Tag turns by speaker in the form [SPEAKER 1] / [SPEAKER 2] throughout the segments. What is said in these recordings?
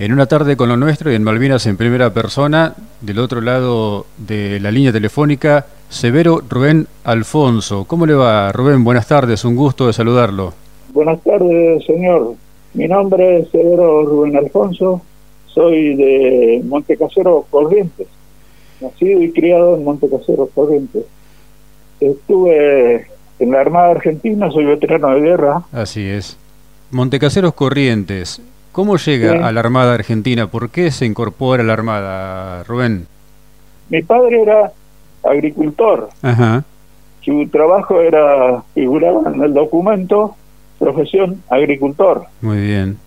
[SPEAKER 1] En una tarde con lo nuestro y en Malvinas en primera persona, del otro lado de la línea telefónica, Severo Rubén Alfonso. ¿Cómo le va, Rubén? Buenas tardes, un gusto de saludarlo.
[SPEAKER 2] Buenas tardes, señor. Mi nombre es Severo Rubén Alfonso, soy de Montecasero Corrientes, nacido y criado en Montecasero Corrientes. Estuve en la Armada Argentina, soy veterano de guerra.
[SPEAKER 1] Así es. Montecaseros Corrientes, ¿cómo llega a la Armada Argentina? ¿Por qué se incorpora a la Armada, Rubén?
[SPEAKER 2] Mi padre era agricultor.
[SPEAKER 1] Ajá.
[SPEAKER 2] Su trabajo era, figuraba en el documento, profesión agricultor.
[SPEAKER 1] Muy bien.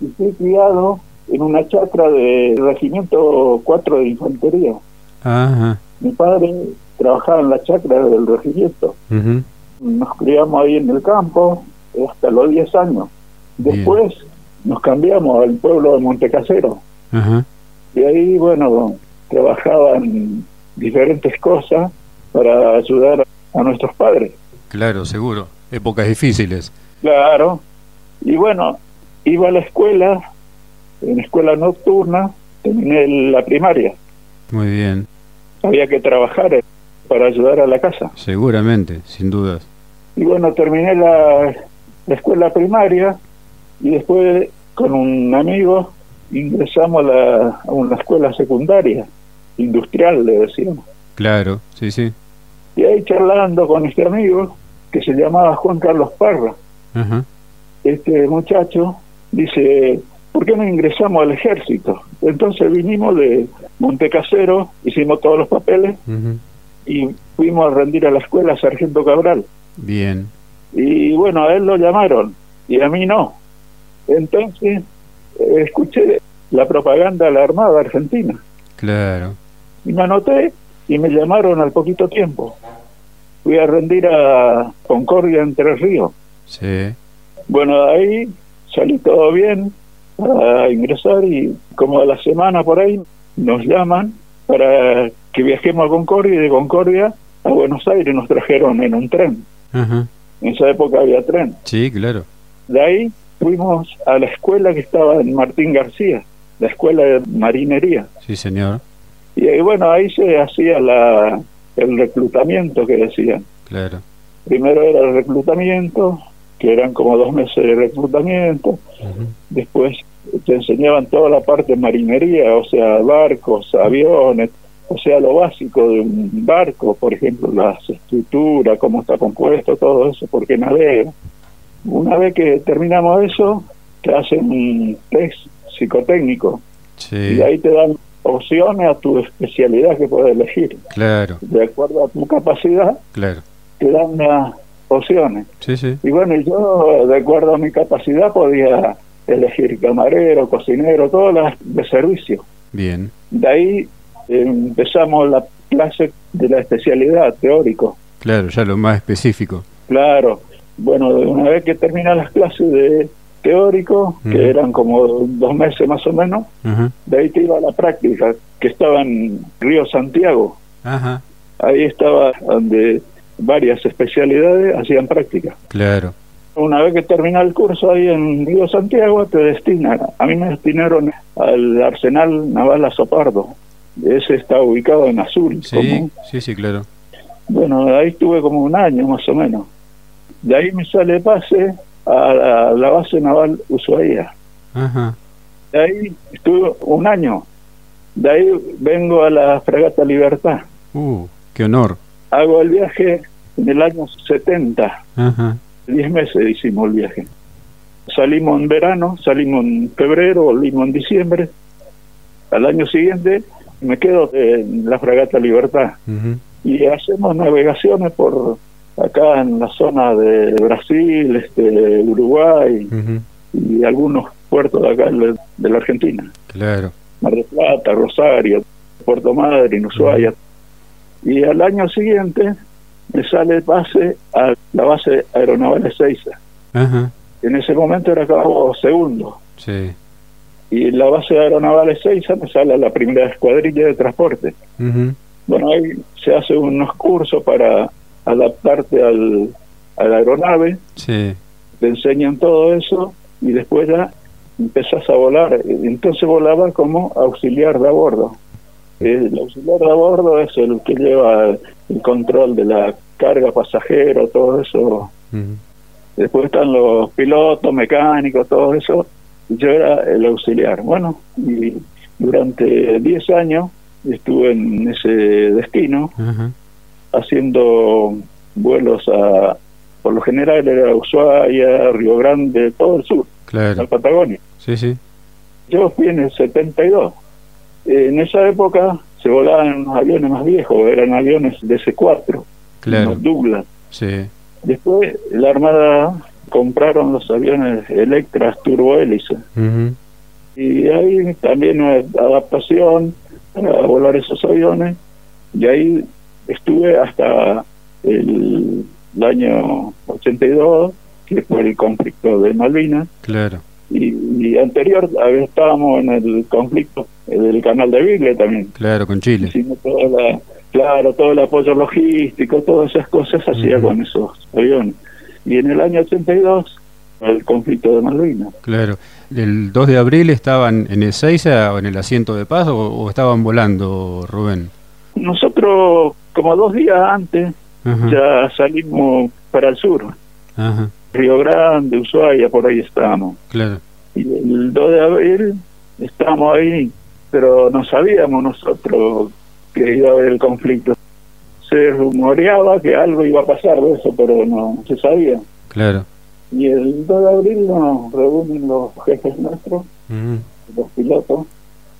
[SPEAKER 2] Y fui criado en una chacra del Regimiento 4 de Infantería.
[SPEAKER 1] Ajá.
[SPEAKER 2] Mi padre trabajaba en la chacra del regimiento. Nos criamos ahí en el campo hasta los 10 años. Después nos cambiamos al pueblo de Montecasero.
[SPEAKER 1] Ajá.
[SPEAKER 2] Y ahí, bueno, trabajaban diferentes cosas para ayudar a nuestros padres.
[SPEAKER 1] Claro, seguro. Épocas difíciles.
[SPEAKER 2] Claro. Y bueno, iba a la escuela, en escuela nocturna, terminé la primaria.
[SPEAKER 1] Muy bien.
[SPEAKER 2] Había que trabajar para ayudar a la casa.
[SPEAKER 1] Seguramente, sin dudas.
[SPEAKER 2] Y bueno, terminé la, la escuela primaria y después con un amigo ingresamos a, la, a una escuela secundaria, industrial, le decíamos.
[SPEAKER 1] Claro, sí, sí.
[SPEAKER 2] Y ahí charlando con este amigo, que se llamaba Juan Carlos Parra, este muchacho dice, ¿por qué no ingresamos al ejército? Entonces vinimos de Montecasero, hicimos todos los papeles y fuimos a rendir a la escuela Sargento Cabral.
[SPEAKER 1] Bien.
[SPEAKER 2] Y bueno, a él lo llamaron y a mí no. Entonces eh, escuché la propaganda de la Armada Argentina
[SPEAKER 1] Claro.
[SPEAKER 2] y me anoté y me llamaron al poquito tiempo. Fui a rendir a Concordia Entre Ríos.
[SPEAKER 1] Sí.
[SPEAKER 2] Bueno, de ahí salí todo bien para ingresar y como a la semana por ahí nos llaman para que viajemos a Concordia y de Concordia a Buenos Aires nos trajeron en un tren. En esa época había tren.
[SPEAKER 1] Sí, claro.
[SPEAKER 2] De ahí fuimos a la escuela que estaba en Martín García, la escuela de marinería.
[SPEAKER 1] Sí, señor.
[SPEAKER 2] Y ahí, bueno, ahí se hacía la, el reclutamiento que decían.
[SPEAKER 1] Claro.
[SPEAKER 2] Primero era el reclutamiento, que eran como dos meses de reclutamiento. Después te enseñaban toda la parte de marinería, o sea, barcos, aviones, o sea, lo básico de un barco, por ejemplo, las estructuras, cómo está compuesto, todo eso, por qué navega. Una vez que terminamos eso, te hacen un test psicotécnico
[SPEAKER 1] Sí.
[SPEAKER 2] y ahí te dan opciones a tu especialidad que puedes elegir.
[SPEAKER 1] Claro,
[SPEAKER 2] De acuerdo a tu capacidad,
[SPEAKER 1] claro.
[SPEAKER 2] te dan las opciones.
[SPEAKER 1] Sí, sí.
[SPEAKER 2] Y bueno, yo, de acuerdo a mi capacidad, podía elegir camarero, cocinero, todas las de servicio.
[SPEAKER 1] Bien.
[SPEAKER 2] De ahí eh, empezamos la clase de la especialidad, teórico.
[SPEAKER 1] Claro, ya lo más específico.
[SPEAKER 2] Claro, bueno, una vez que terminan las clases de teórico, que eran como dos meses más o menos, de ahí te iba a la práctica, que estaba en Río Santiago. Ahí estaba donde varias especialidades hacían práctica.
[SPEAKER 1] Claro.
[SPEAKER 2] Una vez que termina el curso ahí en Río Santiago, te destinan. A mí me destinaron al Arsenal Naval Azopardo. Ese está ubicado en Azul.
[SPEAKER 1] Sí,
[SPEAKER 2] como-
[SPEAKER 1] sí, sí, claro.
[SPEAKER 2] bueno, ahí estuve como un año más o menos. De ahí me sale pase a la, a la base naval Ushuaia.
[SPEAKER 1] Ajá.
[SPEAKER 2] De ahí estuve un año. De ahí vengo a la Fragata Libertad.
[SPEAKER 1] Uh, qué honor.
[SPEAKER 2] Hago el viaje en el año 70.
[SPEAKER 1] Ajá.
[SPEAKER 2] Diez meses hicimos el viaje. Salimos en verano, salimos en febrero, volvimos en diciembre. Al año siguiente me quedo en la Fragata Libertad. Y hacemos navegaciones por acá en la zona de Brasil, este, Uruguay y algunos puertos de acá de de la Argentina,
[SPEAKER 1] Claro.
[SPEAKER 2] Mar del Plata, Rosario, Puerto Madryn, Ushuaia. Y al año siguiente me sale pase a la base aeronaval Ezeiza.
[SPEAKER 1] Ajá.
[SPEAKER 2] En ese momento era cabo segundo.
[SPEAKER 1] Sí.
[SPEAKER 2] Y la base aeronaval Ezeiza me sale la primera escuadrilla de transporte. Bueno, ahí se hace unos cursos para adaptarte al, a la aeronave,
[SPEAKER 1] Sí.
[SPEAKER 2] te enseñan todo eso y después ya empezás a volar, entonces volaba como auxiliar de a bordo. El auxiliar de a bordo es el que lleva el control de la carga pasajero, todo eso. Después están los pilotos, mecánicos, todo eso. Yo era el auxiliar. Bueno, y durante 10 años estuve en ese destino haciendo vuelos a, por lo general era Ushuaia, Río Grande, todo el sur,
[SPEAKER 1] claro.
[SPEAKER 2] la Patagonia.
[SPEAKER 1] Sí, sí.
[SPEAKER 2] Yo fui en el 72. En esa época se volaban unos aviones más viejos, eran aviones de C4,
[SPEAKER 1] claro.
[SPEAKER 2] Douglas.
[SPEAKER 1] Sí.
[SPEAKER 2] Después la Armada compraron los aviones Electras turbohélice. Y ahí también una adaptación para volar esos aviones. Y ahí estuve hasta el, año 82, que fue el conflicto de Malvinas.
[SPEAKER 1] Claro.
[SPEAKER 2] Y, anterior estábamos en el conflicto del canal de Vigle también.
[SPEAKER 1] Claro, con Chile.
[SPEAKER 2] toda la, claro, todo el apoyo logístico, todas esas cosas hacía con esos aviones. Y en el año 82 el conflicto de Malvinas.
[SPEAKER 1] Claro. ¿El 2 de abril estaban en Ezeiza o en el asiento de paz o, estaban volando, Rubén?
[SPEAKER 2] Nosotros, como dos días antes, ya salimos para el sur. Río Grande, Ushuaia, por ahí estábamos.
[SPEAKER 1] Claro.
[SPEAKER 2] Y el 2 de abril estábamos ahí, pero no sabíamos nosotros que iba a haber el conflicto. Se rumoreaba que algo iba a pasar de eso, pero no se sabía.
[SPEAKER 1] Claro.
[SPEAKER 2] Y el 2 de abril nos reúnen los jefes nuestros, los pilotos,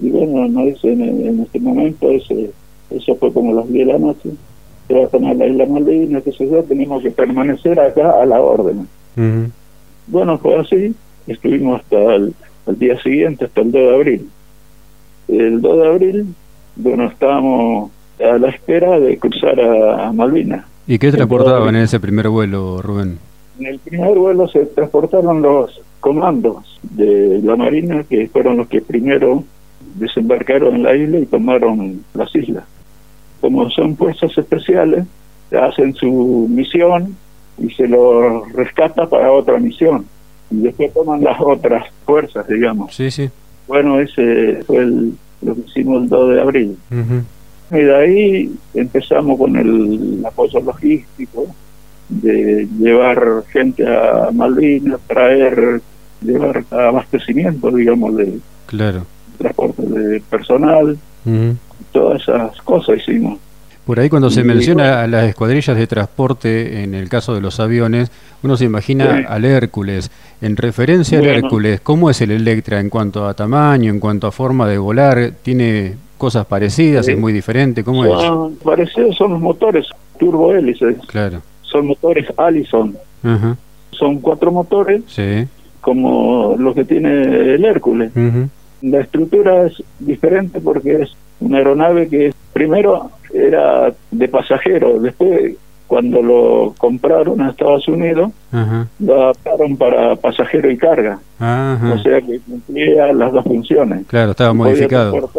[SPEAKER 2] y bueno, nos dicen en, este momento, ese, eso fue como las 10 de la noche, se va a tomar la isla Malvinas, que sé yo, tenemos que permanecer acá a la orden. Bueno, fue así, estuvimos hasta el, día siguiente, hasta el 2 de abril. El 2 de abril, bueno, estábamos a la espera de cruzar a, Malvinas.
[SPEAKER 1] ¿Y qué transportaban en ese primer vuelo, Rubén?
[SPEAKER 2] En el primer vuelo se transportaron los comandos de la Marina, que fueron los que primero desembarcaron en la isla y tomaron las islas. Como son fuerzas especiales, hacen su misión y se los rescata para otra misión. Y después toman las otras fuerzas, digamos.
[SPEAKER 1] Sí, sí.
[SPEAKER 2] Bueno, ese fue lo que hicimos el 2 de abril. Y de ahí empezamos con el apoyo logístico, de llevar gente a Malvinas, traer, llevar abastecimiento, digamos, de
[SPEAKER 1] claro.
[SPEAKER 2] transporte de personal, todas esas cosas hicimos.
[SPEAKER 1] Por ahí cuando se menciona a las escuadrillas de transporte, en el caso de los aviones, uno se imagina al Hércules. En referencia al Hércules, ¿cómo es el Electra en cuanto a tamaño, en cuanto a forma de volar? ¿Tiene cosas parecidas? ¿Es muy diferente? ¿Cómo es?
[SPEAKER 2] Parecidos son los motores turbohélices.
[SPEAKER 1] Claro
[SPEAKER 2] son motores Allison. Son cuatro motores, como los que tiene el Hércules. La estructura es diferente porque es una aeronave que primero era de pasajero, después cuando lo compraron a Estados Unidos, lo adaptaron para pasajero y carga. O sea que cumplía las dos funciones.
[SPEAKER 1] Claro, estaba modificado.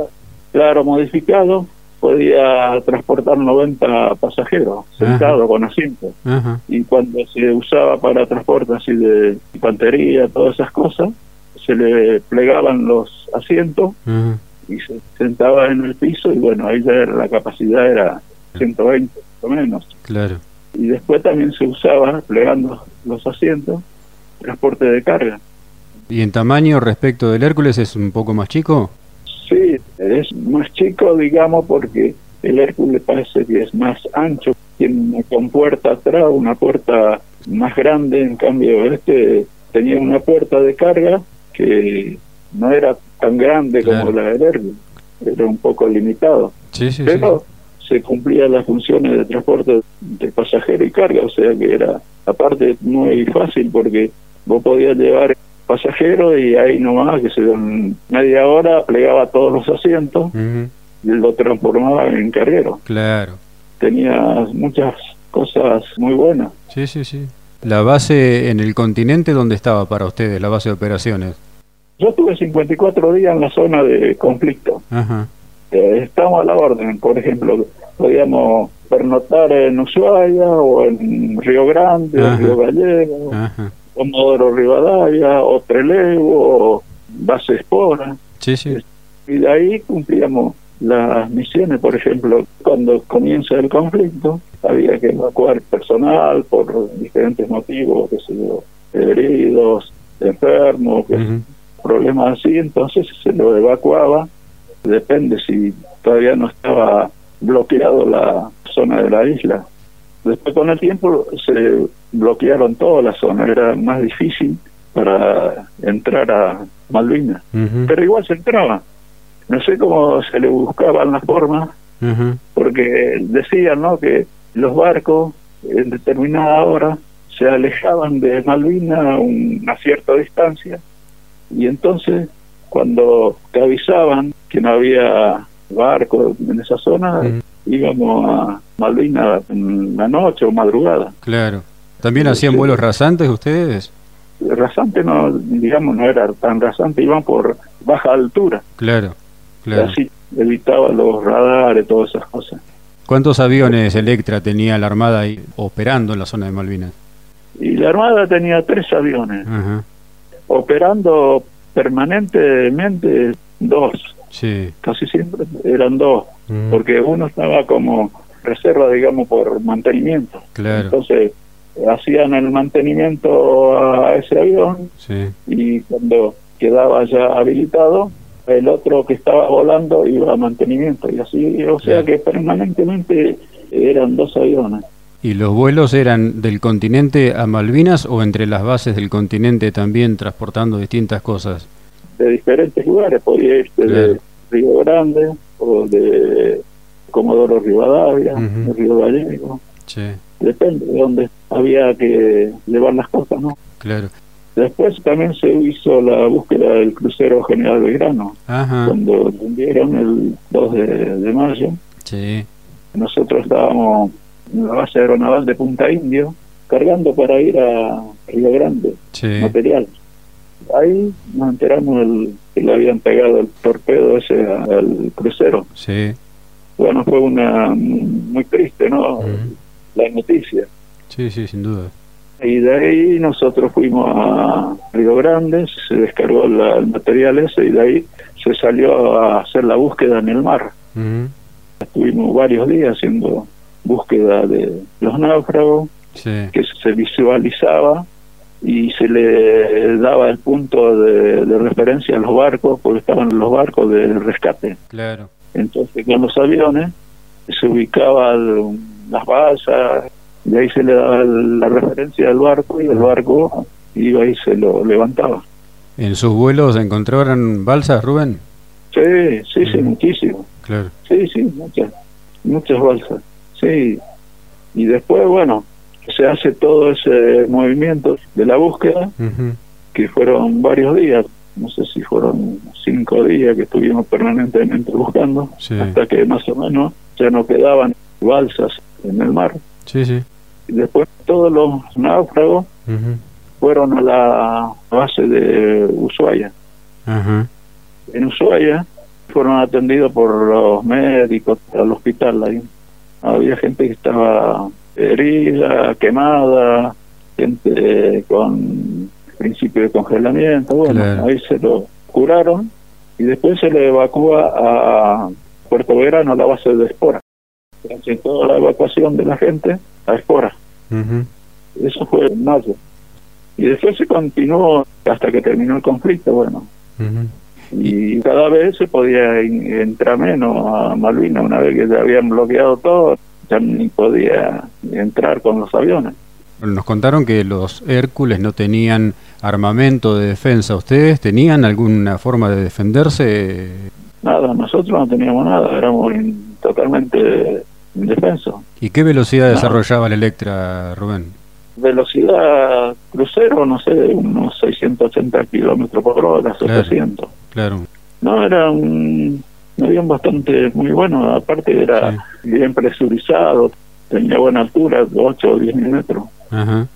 [SPEAKER 2] Claro, modificado podía transportar 90 pasajeros sentados con asiento. Y cuando se usaba para transporte así de infantería, todas esas cosas, se le plegaban los asientos y se sentaba en el piso y bueno, ahí ya la capacidad era 120 o menos.
[SPEAKER 1] Claro.
[SPEAKER 2] Y después también se usaba plegando los asientos, transporte de carga.
[SPEAKER 1] ¿Y en tamaño respecto del Hércules es un poco más chico?
[SPEAKER 2] Sí, es más chico, digamos, porque el Hércules parece que es más ancho, tiene una compuerta atrás, una puerta más grande, en cambio este tenía una puerta de carga que no era tan grande como la del Hércules, era un poco limitado.
[SPEAKER 1] Sí, sí,
[SPEAKER 2] pero se cumplían las funciones de transporte de pasajero y carga, o sea que era aparte muy fácil porque vos podías llevar pasajero y ahí nomás que se en media hora plegaba todos los asientos y lo transformaba en carguero.
[SPEAKER 1] Claro.
[SPEAKER 2] Tenía muchas cosas muy buenas.
[SPEAKER 1] Sí, sí, sí. ¿La base en el continente dónde estaba para ustedes, la base de operaciones?
[SPEAKER 2] Yo tuve 54 días en la zona de conflicto.
[SPEAKER 1] Ajá.
[SPEAKER 2] Eh, estamos a la orden, por ejemplo, podíamos pernotar en Ushuaia o en Río Grande, o Río Gallego. Ajá Comodoro Rivadavia, o Trelew, base Espora.
[SPEAKER 1] Sí, sí.
[SPEAKER 2] Y de ahí cumplíamos las misiones, por ejemplo, cuando comienza el conflicto, había que evacuar personal por diferentes motivos, que se heridos, enfermos, problemas así, entonces se lo evacuaba, depende si todavía no estaba bloqueado la zona de la isla. Después con el tiempo se bloquearon toda la zona, era más difícil para entrar a Malvinas, pero igual se entraba. No sé cómo se le buscaban las formas, porque decían ¿no? que los barcos en determinada hora se alejaban de Malvinas a una cierta distancia y entonces cuando te avisaban que no había barco en esa zona, íbamos a Malvinas en la noche o madrugada.
[SPEAKER 1] Claro. ¿También hacían vuelos rasantes ustedes?
[SPEAKER 2] Rasante no, digamos, no era tan rasante, iban por baja altura.
[SPEAKER 1] Claro, claro.
[SPEAKER 2] Así evitaba los radares, todas esas cosas.
[SPEAKER 1] ¿Cuántos aviones Electra tenía la Armada ahí operando en la zona de Malvinas?
[SPEAKER 2] Y la Armada tenía tres aviones, operando permanentemente dos.
[SPEAKER 1] Sí.
[SPEAKER 2] Casi siempre eran dos, porque uno estaba como reserva, digamos, por mantenimiento.
[SPEAKER 1] Claro.
[SPEAKER 2] Entonces, hacían el mantenimiento a ese avión y cuando quedaba ya habilitado, el otro que estaba volando iba a mantenimiento y así, o sea que permanentemente eran dos aviones.
[SPEAKER 1] ¿Y los vuelos eran del continente a Malvinas o entre las bases del continente también transportando distintas cosas?
[SPEAKER 2] De diferentes lugares, podía ir de Río Grande o de Comodoro Rivadavia, de Río Gallego.
[SPEAKER 1] Sí
[SPEAKER 2] depende de dónde había que llevar las cosas, ¿no?
[SPEAKER 1] Claro.
[SPEAKER 2] Después también se hizo la búsqueda del crucero General Belgrano,
[SPEAKER 1] Ajá.
[SPEAKER 2] cuando vendieron el 2 de, mayo.
[SPEAKER 1] Sí.
[SPEAKER 2] Nosotros estábamos en la base aeronaval de Punta Indio, cargando para ir a Río Grande,
[SPEAKER 1] sí.
[SPEAKER 2] material. Ahí nos enteramos el, que le habían pegado el torpedo ese al crucero.
[SPEAKER 1] Sí.
[SPEAKER 2] Bueno, fue una muy triste, ¿no? la noticia.
[SPEAKER 1] Sí, sí, sin duda.
[SPEAKER 2] Y de ahí nosotros fuimos a Río Grande, se descargó el material ese y de ahí se salió a hacer la búsqueda en el mar. Estuvimos varios días haciendo búsqueda de los náufragos, que se visualizaba y se le daba el punto de, de, referencia a los barcos, porque estaban los barcos de rescate.
[SPEAKER 1] Claro.
[SPEAKER 2] Entonces con los aviones se ubicaba las balsas, y ahí se le daba la referencia al barco y el barco iba y se lo levantaba.
[SPEAKER 1] ¿En sus vuelos encontraron balsas, Rubén?
[SPEAKER 2] Sí, sí, sí, muchísimo.
[SPEAKER 1] Claro.
[SPEAKER 2] Sí, sí, muchas, muchas balsas. Sí. Y después, bueno, se hace todo ese movimiento de la búsqueda, que fueron varios días, no sé si fueron cinco días que estuvimos permanentemente buscando, hasta que más o menos ya no quedaban balsas en el mar.
[SPEAKER 1] Sí, sí.
[SPEAKER 2] Y después todos los náufragos fueron a la base de Ushuaia. En Ushuaia fueron atendidos por los médicos al hospital ahí. Había gente que estaba herida, quemada, gente con principio de congelamiento. Bueno, ahí se lo curaron y después se le evacúa a Puerto Verano, a la base de Espora toda la evacuación de la gente a Espora. Eso fue en mayo. Y después se continuó hasta que terminó el conflicto, bueno. Y cada vez se podía entrar menos a Malvinas, una vez que se habían bloqueado todo, ya ni podía entrar con los aviones.
[SPEAKER 1] Nos contaron que los Hércules no tenían armamento de defensa. ¿Ustedes tenían alguna forma de defenderse?
[SPEAKER 2] Nada, nosotros no teníamos nada, éramos totalmente indefenso.
[SPEAKER 1] ¿Y qué velocidad desarrollaba el Electra, Rubén?
[SPEAKER 2] Velocidad crucero, no sé, unos 680 kilómetros por hora, 700.
[SPEAKER 1] Claro.
[SPEAKER 2] No, era un, avión bastante muy bueno, aparte era bien presurizado, tenía buena altura, 8 o 10 metros.
[SPEAKER 1] Ajá.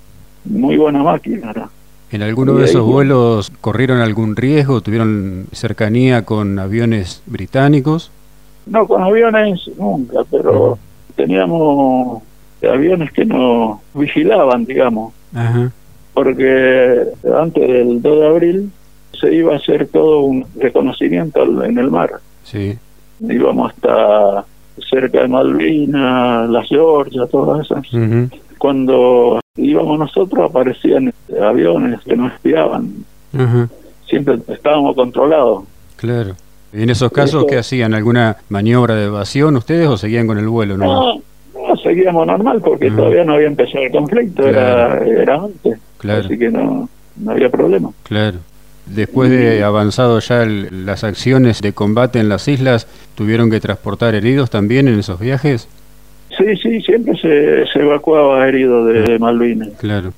[SPEAKER 2] Muy buena máquina. Era.
[SPEAKER 1] ¿En alguno de esos vuelos corrieron algún riesgo? ¿Tuvieron cercanía con aviones británicos?
[SPEAKER 2] No, con aviones nunca, pero teníamos aviones que nos vigilaban, digamos. Porque antes del 2 de abril se iba a hacer todo un reconocimiento en el mar.
[SPEAKER 1] Sí.
[SPEAKER 2] Íbamos hasta cerca de Malvinas, las Georgias, todas esas. Cuando íbamos nosotros aparecían aviones que nos espiaban. Siempre estábamos controlados.
[SPEAKER 1] Claro. ¿Y en esos casos qué hacían? ¿Alguna maniobra de evasión ustedes o seguían con el vuelo?
[SPEAKER 2] No, no, seguíamos normal porque todavía no había empezado el conflicto, era, era antes.
[SPEAKER 1] Claro.
[SPEAKER 2] Así que no, no había problema.
[SPEAKER 1] Claro. Después de avanzado ya las acciones de combate en las islas, ¿tuvieron que transportar heridos también en esos viajes?
[SPEAKER 2] Sí, sí, siempre se, se evacuaba herido de, Malvinas.
[SPEAKER 1] Claro.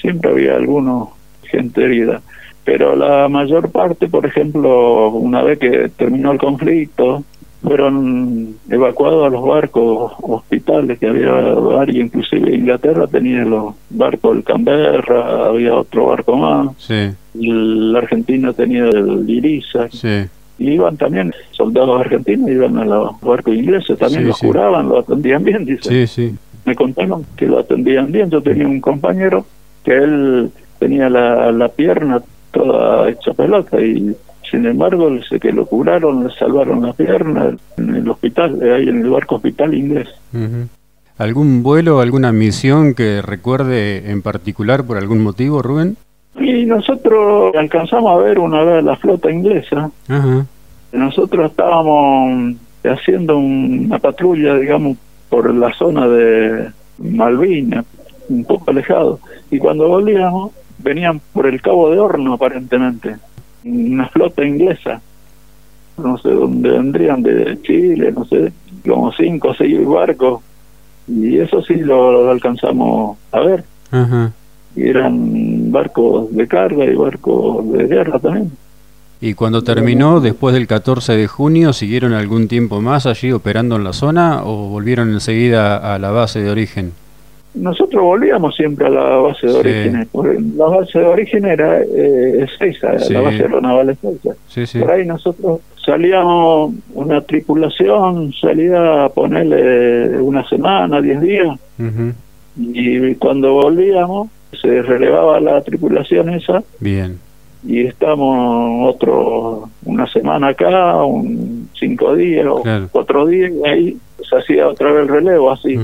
[SPEAKER 2] Siempre había algunos gente herida. Pero la mayor parte, por ejemplo, una vez que terminó el conflicto, fueron evacuados a los barcos hospitales que había varios, inclusive Inglaterra tenía los barcos del Canberra, había otro barco más,
[SPEAKER 1] sí.
[SPEAKER 2] La Argentina tenía el Irisa,
[SPEAKER 1] sí.
[SPEAKER 2] y iban también soldados argentinos, iban a los barcos ingleses, también los curaban, lo atendían bien, dice.
[SPEAKER 1] Sí, sí.
[SPEAKER 2] Me contaron que lo atendían bien, yo tenía un compañero que él tenía la, la pierna toda hecha pelota y sin embargo, sé que lo curaron, le salvaron la pierna en el hospital, ahí en el barco hospital inglés.
[SPEAKER 1] ¿Algún vuelo, alguna misión que recuerde en particular por algún motivo, Rubén?
[SPEAKER 2] Y nosotros alcanzamos a ver una vez la flota inglesa. Nosotros estábamos haciendo una patrulla, digamos, por la zona de Malvinas, un poco alejado. Y cuando volvíamos, venían por el Cabo de Horno, aparentemente una flota inglesa, no sé dónde vendrían, de Chile, no sé, como cinco o seis barcos, y eso sí lo, alcanzamos a ver. Y eran barcos de carga y barcos de guerra también.
[SPEAKER 1] ¿Y cuando terminó, después del 14 de junio, siguieron algún tiempo más allí operando en la zona o volvieron enseguida a la base de origen?
[SPEAKER 2] nosotros volvíamos siempre a la base de origen. La base de origen era eh, Ezeiza, la base aeronaval Ezeiza. Por ahí nosotros salíamos, una tripulación salía a ponerle una semana, diez días, y cuando volvíamos se relevaba la tripulación esa.
[SPEAKER 1] Bien.
[SPEAKER 2] Y estamos otro, una semana acá, un cinco días o cuatro días, y ahí se hacía otra vez el relevo, así.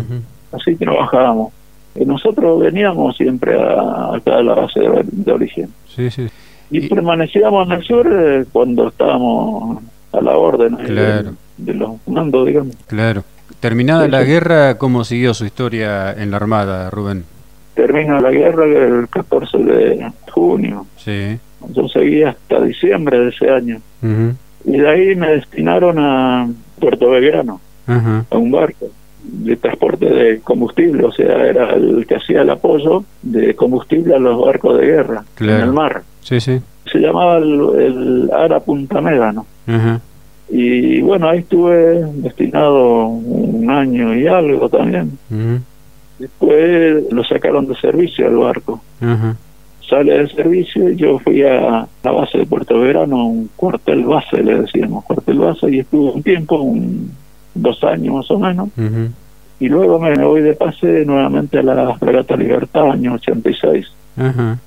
[SPEAKER 2] Así trabajábamos nosotros veníamos siempre a, acá a la base de, origen.
[SPEAKER 1] Sí, sí.
[SPEAKER 2] Y, permanecíamos en el sur eh, cuando estábamos a la orden de, los mandos, digamos.
[SPEAKER 1] Claro. Terminada la guerra, ¿cómo siguió su historia en la Armada, Rubén?
[SPEAKER 2] Termina la guerra el 14 de junio.
[SPEAKER 1] Sí.
[SPEAKER 2] Yo seguí hasta diciembre de ese año. Y de ahí me destinaron a Puerto Belgrano, a un barco de transporte de combustible, o sea, era el que hacía el apoyo de combustible a los barcos de guerra en el mar.
[SPEAKER 1] Sí, sí.
[SPEAKER 2] Se llamaba el, Ara Punta Médano. Y bueno, ahí estuve destinado un año y algo también. Después lo sacaron de servicio al barco. Sale de servicio y yo fui a la base de Puerto Verano, un cuartel base, le decíamos, cuartel base, y estuve un tiempo, un dos años más o menos. Y luego me voy de pase nuevamente a la Fragata Libertad, año 86. En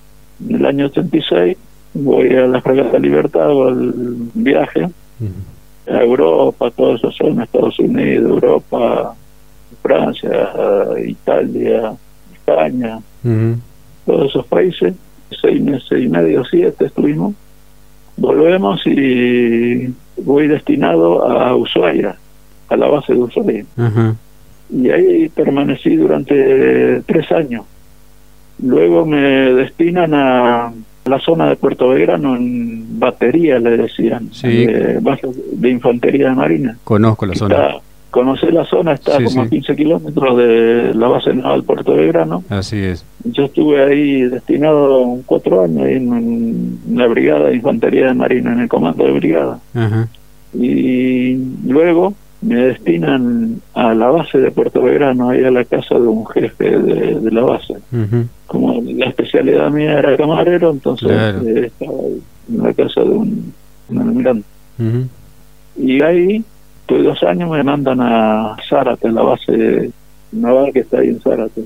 [SPEAKER 2] el año 86 voy a la Fragata Libertad, hago el viaje a Europa, toda esa zona, Estados Unidos, Europa, Francia, Italia, España, todos esos países, seis meses y medio, siete estuvimos. Volvemos y voy destinado a Ushuaia a la base de Ushuaia. Y ahí permanecí durante tres años. Luego me destinan a la zona de Puerto Belgrano en batería, le decían, de, de infantería de marina.
[SPEAKER 1] Conozco la zona.
[SPEAKER 2] Conocí la zona, está como a 15 kilómetros de la base naval Puerto Belgrano.
[SPEAKER 1] Así es.
[SPEAKER 2] Yo estuve ahí destinado cuatro años en, la brigada de infantería de marina, en el comando de brigada. Y luego me destinan a la base de Puerto Belgrano, ahí a la casa de un jefe de, la base. Como la especialidad mía era camarero, entonces eh, estaba en la casa de un, almirante. Y ahí, estoy dos años, me mandan a Zárate, la base naval que está ahí en Zárate.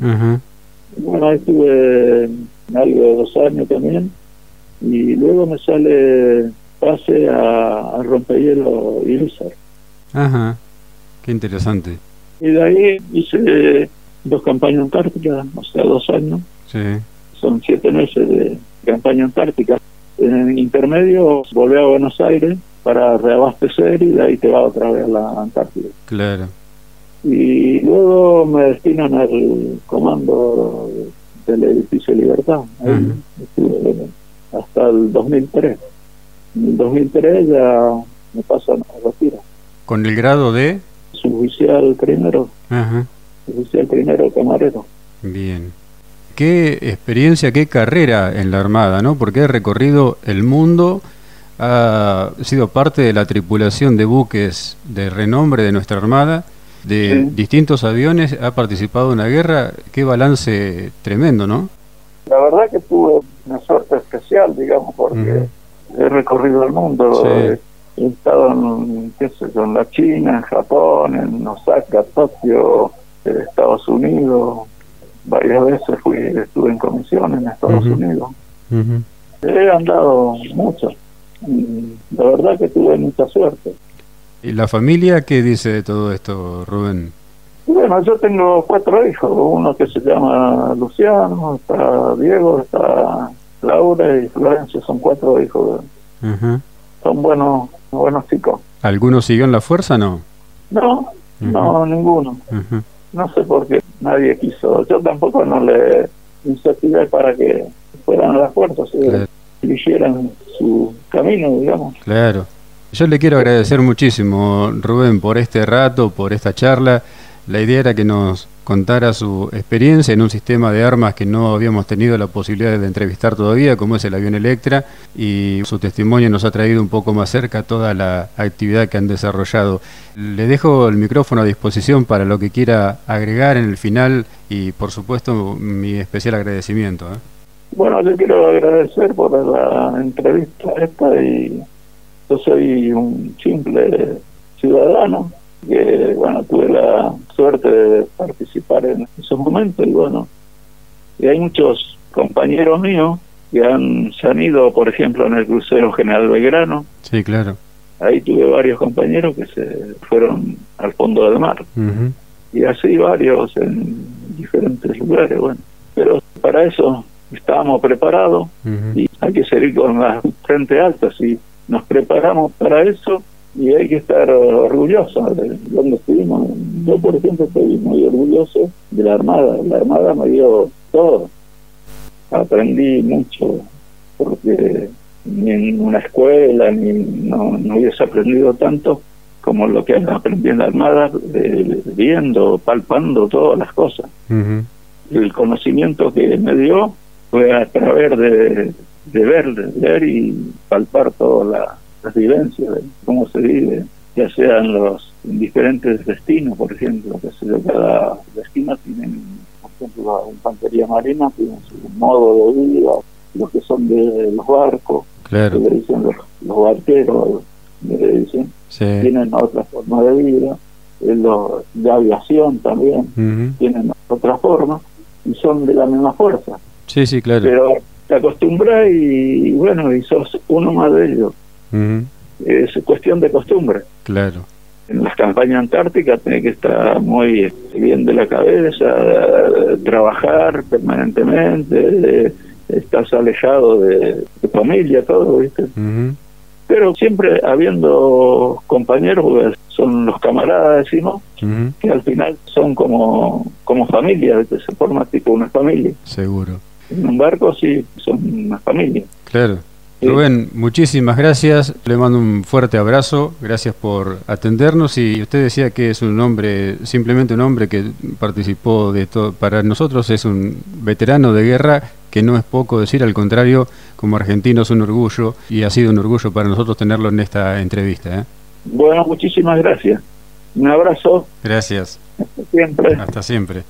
[SPEAKER 2] Bueno, ahí estuve algo de dos años también. y luego me sale pase a, a rompehielo Iluzar.
[SPEAKER 1] Ajá, qué interesante.
[SPEAKER 2] Y de ahí hice dos campañas antárticas, o sea, dos años.
[SPEAKER 1] Sí.
[SPEAKER 2] Son siete meses de campaña antártica. En el intermedio volví a Buenos Aires para reabastecer y de ahí te va otra vez a la Antártida.
[SPEAKER 1] Claro.
[SPEAKER 2] Y luego me destinan al comando del edificio Libertad. Ahí estuve hasta el 2003. En el 2003 ya me pasan a retiro.
[SPEAKER 1] ¿Con el grado de?
[SPEAKER 2] Suboficial primero.
[SPEAKER 1] Ajá.
[SPEAKER 2] Suboficial primero camarero.
[SPEAKER 1] Bien. Qué experiencia, qué carrera en la Armada, ¿no? Porque he recorrido el mundo, ha sido parte de la tripulación de buques de renombre de nuestra Armada, de
[SPEAKER 2] Sí.
[SPEAKER 1] distintos aviones, ha participado en una guerra. Qué balance tremendo, ¿no?
[SPEAKER 2] La verdad que tuve una suerte especial, digamos, porque he recorrido el mundo.
[SPEAKER 1] Sí.
[SPEAKER 2] He, estado en, qué sé yo, en la China, en Japón, en Osaka, Tokio, en Estados Unidos. Varias veces fui, estuve en comisión en Estados. Unidos.
[SPEAKER 1] Ujú.
[SPEAKER 2] He andado mucho. La verdad que tuve mucha suerte.
[SPEAKER 1] ¿Y la familia qué dice de todo esto, Rubén?
[SPEAKER 2] Bueno, yo tengo cuatro hijos, uno que se llama Luciano, está Diego, está Laura y Florencia, son cuatro hijos.
[SPEAKER 1] Ajá.
[SPEAKER 2] Son buenos, buenos chicos.
[SPEAKER 1] ¿Alguno siguió en la fuerza? No.
[SPEAKER 2] No, no, ninguno.
[SPEAKER 1] Ujú.
[SPEAKER 2] No sé por qué nadie quiso. Yo tampoco no le incentivé para que fueran a las fuerzas, eh,
[SPEAKER 1] Claro.
[SPEAKER 2] Su camino, digamos.
[SPEAKER 1] Claro. Yo le quiero agradecer muchísimo, Rubén, por este rato, por esta charla. La idea era que nos contara su experiencia en un sistema de armas que no habíamos tenido la posibilidad de entrevistar todavía, como es el avión Electra, y su testimonio nos ha traído un poco más cerca toda la actividad que han desarrollado. Le dejo el micrófono a disposición para lo que quiera agregar en el final y, por supuesto, mi especial agradecimiento. ¿eh?
[SPEAKER 2] Bueno, yo quiero agradecer por la entrevista esta y yo soy un simple ciudadano que, bueno, tuve la suerte de participar en esos momentos y bueno, y hay muchos compañeros míos que han, se han ido, por ejemplo, en el crucero General Belgrano,
[SPEAKER 1] Sí, claro.
[SPEAKER 2] ahí tuve varios compañeros que se fueron al fondo del mar. Y así varios en diferentes lugares, bueno, pero para eso estábamos preparados y hay que seguir con la frente alta si nos preparamos para eso y hay que estar orgullosos de donde estuvimos. Yo por ejemplo estoy muy orgulloso de la armada. La armada me dio todo. Aprendí mucho porque ni en una escuela ni no, no hubiese aprendido tanto como lo que aprendí en la armada eh, viendo palpando todas las cosas. El conocimiento que me dio fue a través de, de ver, de ver y palpar todas la- las vivencias de cómo se vive, ya sean los diferentes destinos, por ejemplo, que sé yo, cada destino tiene, por ejemplo, la infantería marina tiene su modo de vida, los que son de los barcos, que
[SPEAKER 1] Claro.
[SPEAKER 2] le dicen los, los barqueros, le dicen,
[SPEAKER 1] Sí.
[SPEAKER 2] tienen otra forma de vida, eh, los de aviación también tienen otra forma y son de la misma fuerza.
[SPEAKER 1] Sí, sí, claro.
[SPEAKER 2] Pero te acostumbras y, bueno, y sos uno más de ellos. Es cuestión de costumbre.
[SPEAKER 1] Claro.
[SPEAKER 2] En las campañas antárticas tenés que estar muy bien de la cabeza, trabajar permanentemente, estás alejado de familia, todo, ¿viste? Pero siempre habiendo compañeros, porque son los camaradas, decimos,
[SPEAKER 1] Ujú.
[SPEAKER 2] que al final son como, como familia, ¿viste? se forma tipo una familia.
[SPEAKER 1] Seguro.
[SPEAKER 2] En un barco sí, son una familia.
[SPEAKER 1] Claro.
[SPEAKER 2] Sí.
[SPEAKER 1] Rubén, muchísimas gracias. Le mando un fuerte abrazo. Gracias por atendernos. Y usted decía que es un hombre, simplemente un hombre que participó de todo. Para nosotros es un veterano de guerra, que no es poco decir, al contrario, como argentino es un orgullo y ha sido un orgullo para nosotros tenerlo en esta entrevista. ¿eh?
[SPEAKER 2] Bueno, muchísimas gracias. Un abrazo
[SPEAKER 1] Gracias.
[SPEAKER 2] siempre.
[SPEAKER 1] Hasta siempre.